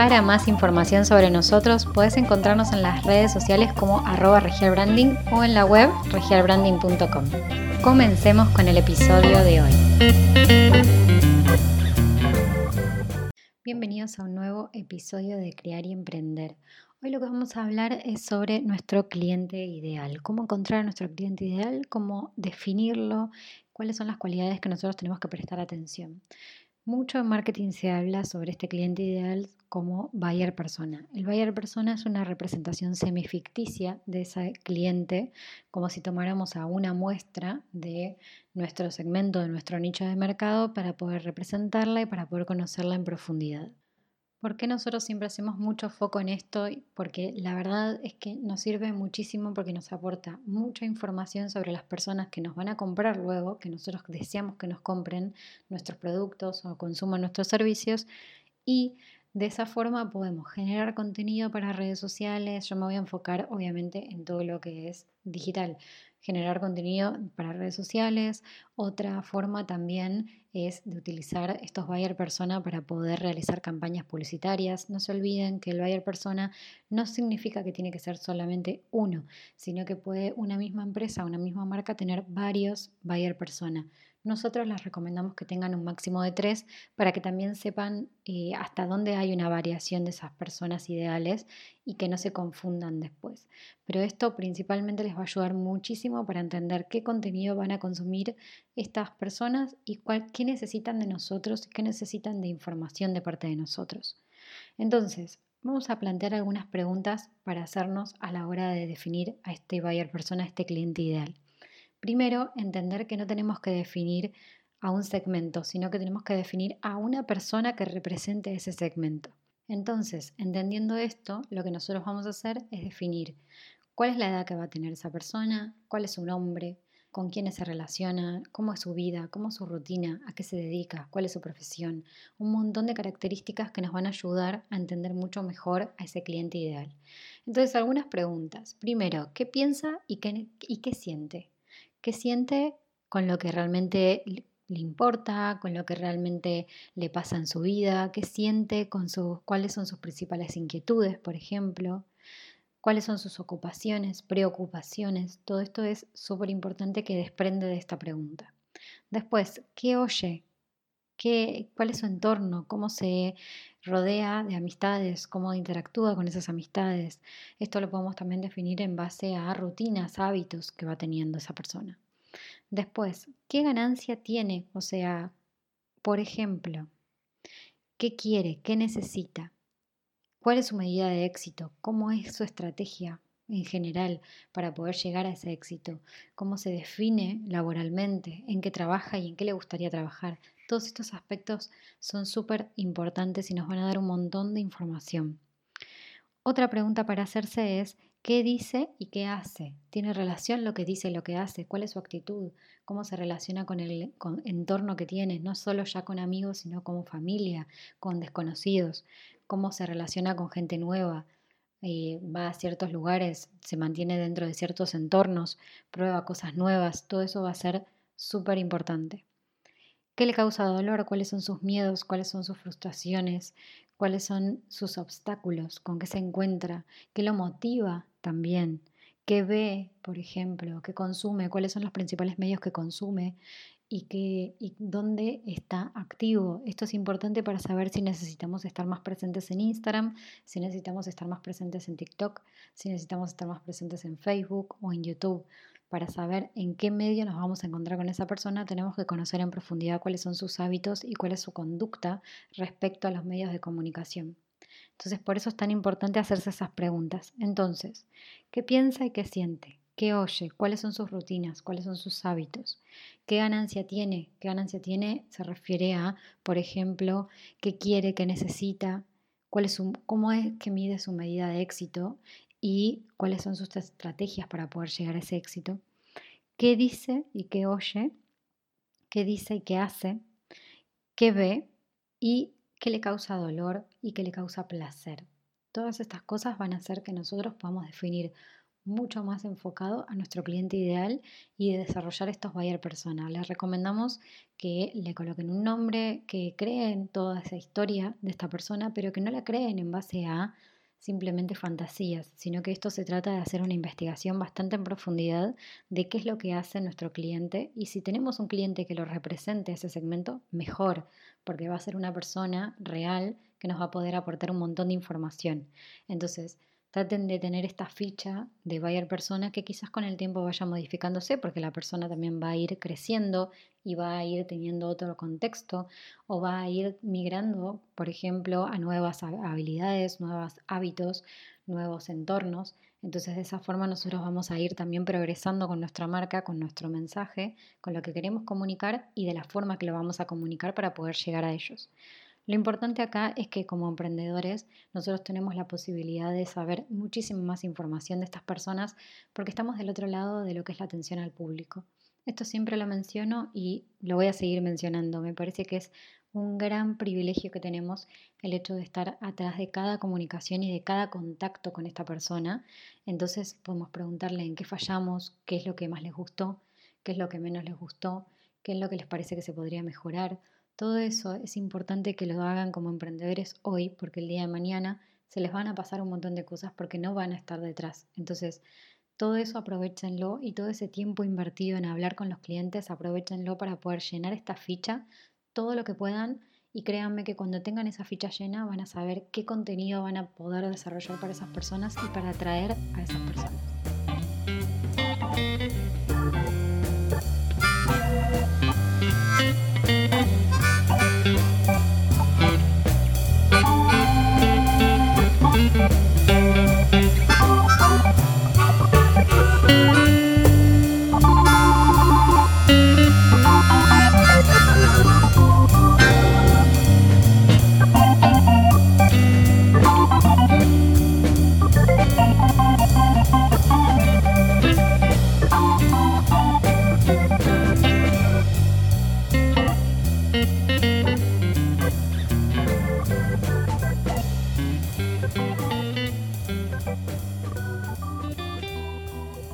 Para más información sobre nosotros puedes encontrarnos en las redes sociales como arroba regialbranding o en la web regialbranding.com. Comencemos con el episodio de hoy. Bienvenidos a un nuevo episodio de Crear y Emprender. Hoy lo que vamos a hablar es sobre nuestro cliente ideal, cómo encontrar a nuestro cliente ideal, cómo definirlo, cuáles son las cualidades que nosotros tenemos que prestar atención. Mucho en marketing se habla sobre este cliente ideal como buyer persona. El buyer persona es una representación semificticia de ese cliente, como si tomáramos a una muestra de nuestro segmento, de nuestro nicho de mercado, para poder representarla y para poder conocerla en profundidad. ¿Por qué nosotros siempre hacemos mucho foco en esto? Porque la verdad es que nos sirve muchísimo porque nos aporta mucha información sobre las personas que nos van a comprar luego, que nosotros deseamos que nos compren nuestros productos o consuman nuestros servicios y de esa forma podemos generar contenido para redes sociales. Yo me voy a enfocar obviamente en todo lo que es digital generar contenido para redes sociales. Otra forma también es de utilizar estos buyer persona para poder realizar campañas publicitarias. No se olviden que el buyer persona no significa que tiene que ser solamente uno, sino que puede una misma empresa, una misma marca tener varios buyer persona. Nosotros les recomendamos que tengan un máximo de tres para que también sepan eh, hasta dónde hay una variación de esas personas ideales y que no se confundan después. Pero esto principalmente les va a ayudar muchísimo para entender qué contenido van a consumir estas personas y cuál, qué necesitan de nosotros, qué necesitan de información de parte de nosotros. Entonces, vamos a plantear algunas preguntas para hacernos a la hora de definir a este buyer persona, a este cliente ideal. Primero, entender que no tenemos que definir a un segmento, sino que tenemos que definir a una persona que represente ese segmento. Entonces, entendiendo esto, lo que nosotros vamos a hacer es definir cuál es la edad que va a tener esa persona, cuál es su nombre, con quiénes se relaciona, cómo es su vida, cómo es su rutina, a qué se dedica, cuál es su profesión, un montón de características que nos van a ayudar a entender mucho mejor a ese cliente ideal. Entonces, algunas preguntas. Primero, ¿qué piensa y qué, y qué siente? Qué siente con lo que realmente le importa, con lo que realmente le pasa en su vida, qué siente con sus, cuáles son sus principales inquietudes, por ejemplo, cuáles son sus ocupaciones, preocupaciones. Todo esto es súper importante que desprende de esta pregunta. Después, ¿qué oye? ¿Qué, ¿Cuál es su entorno? ¿Cómo se rodea de amistades? ¿Cómo interactúa con esas amistades? Esto lo podemos también definir en base a rutinas, hábitos que va teniendo esa persona. Después, ¿qué ganancia tiene? O sea, por ejemplo, ¿qué quiere? ¿Qué necesita? ¿Cuál es su medida de éxito? ¿Cómo es su estrategia en general para poder llegar a ese éxito? ¿Cómo se define laboralmente? ¿En qué trabaja y en qué le gustaría trabajar? Todos estos aspectos son súper importantes y nos van a dar un montón de información. Otra pregunta para hacerse es, ¿qué dice y qué hace? ¿Tiene relación lo que dice y lo que hace? ¿Cuál es su actitud? ¿Cómo se relaciona con el entorno que tiene? No solo ya con amigos, sino como familia, con desconocidos. ¿Cómo se relaciona con gente nueva? Eh, va a ciertos lugares, se mantiene dentro de ciertos entornos, prueba cosas nuevas. Todo eso va a ser súper importante. ¿Qué le causa dolor? ¿Cuáles son sus miedos? ¿Cuáles son sus frustraciones? ¿Cuáles son sus obstáculos? ¿Con qué se encuentra? ¿Qué lo motiva también? ¿Qué ve, por ejemplo? ¿Qué consume? ¿Cuáles son los principales medios que consume? Y, y dónde está activo. Esto es importante para saber si necesitamos estar más presentes en Instagram, si necesitamos estar más presentes en TikTok, si necesitamos estar más presentes en Facebook o en YouTube para saber en qué medio nos vamos a encontrar con esa persona, tenemos que conocer en profundidad cuáles son sus hábitos y cuál es su conducta respecto a los medios de comunicación. Entonces, por eso es tan importante hacerse esas preguntas. Entonces, ¿qué piensa y qué siente? ¿Qué oye? ¿Cuáles son sus rutinas? ¿Cuáles son sus hábitos? ¿Qué ganancia tiene? ¿Qué ganancia tiene? Se refiere a, por ejemplo, qué quiere, qué necesita, cuál es cómo es que mide su medida de éxito y cuáles son sus estrategias para poder llegar a ese éxito, qué dice y qué oye, qué dice y qué hace, qué ve y qué le causa dolor y qué le causa placer. Todas estas cosas van a hacer que nosotros podamos definir mucho más enfocado a nuestro cliente ideal y de desarrollar estos buyer persona. Les recomendamos que le coloquen un nombre, que creen toda esa historia de esta persona, pero que no la creen en base a simplemente fantasías, sino que esto se trata de hacer una investigación bastante en profundidad de qué es lo que hace nuestro cliente y si tenemos un cliente que lo represente ese segmento, mejor, porque va a ser una persona real que nos va a poder aportar un montón de información. Entonces, traten de tener esta ficha de buyer persona que quizás con el tiempo vaya modificándose porque la persona también va a ir creciendo y va a ir teniendo otro contexto o va a ir migrando, por ejemplo, a nuevas habilidades, nuevos hábitos, nuevos entornos. Entonces de esa forma nosotros vamos a ir también progresando con nuestra marca, con nuestro mensaje, con lo que queremos comunicar y de la forma que lo vamos a comunicar para poder llegar a ellos. Lo importante acá es que como emprendedores nosotros tenemos la posibilidad de saber muchísima más información de estas personas porque estamos del otro lado de lo que es la atención al público. Esto siempre lo menciono y lo voy a seguir mencionando. Me parece que es un gran privilegio que tenemos el hecho de estar atrás de cada comunicación y de cada contacto con esta persona. Entonces podemos preguntarle en qué fallamos, qué es lo que más les gustó, qué es lo que menos les gustó, qué es lo que les parece que se podría mejorar todo eso es importante que lo hagan como emprendedores hoy, porque el día de mañana se les van a pasar un montón de cosas porque no van a estar detrás. Entonces, todo eso aprovechenlo y todo ese tiempo invertido en hablar con los clientes, aprovechenlo para poder llenar esta ficha todo lo que puedan y créanme que cuando tengan esa ficha llena van a saber qué contenido van a poder desarrollar para esas personas y para atraer a esas personas.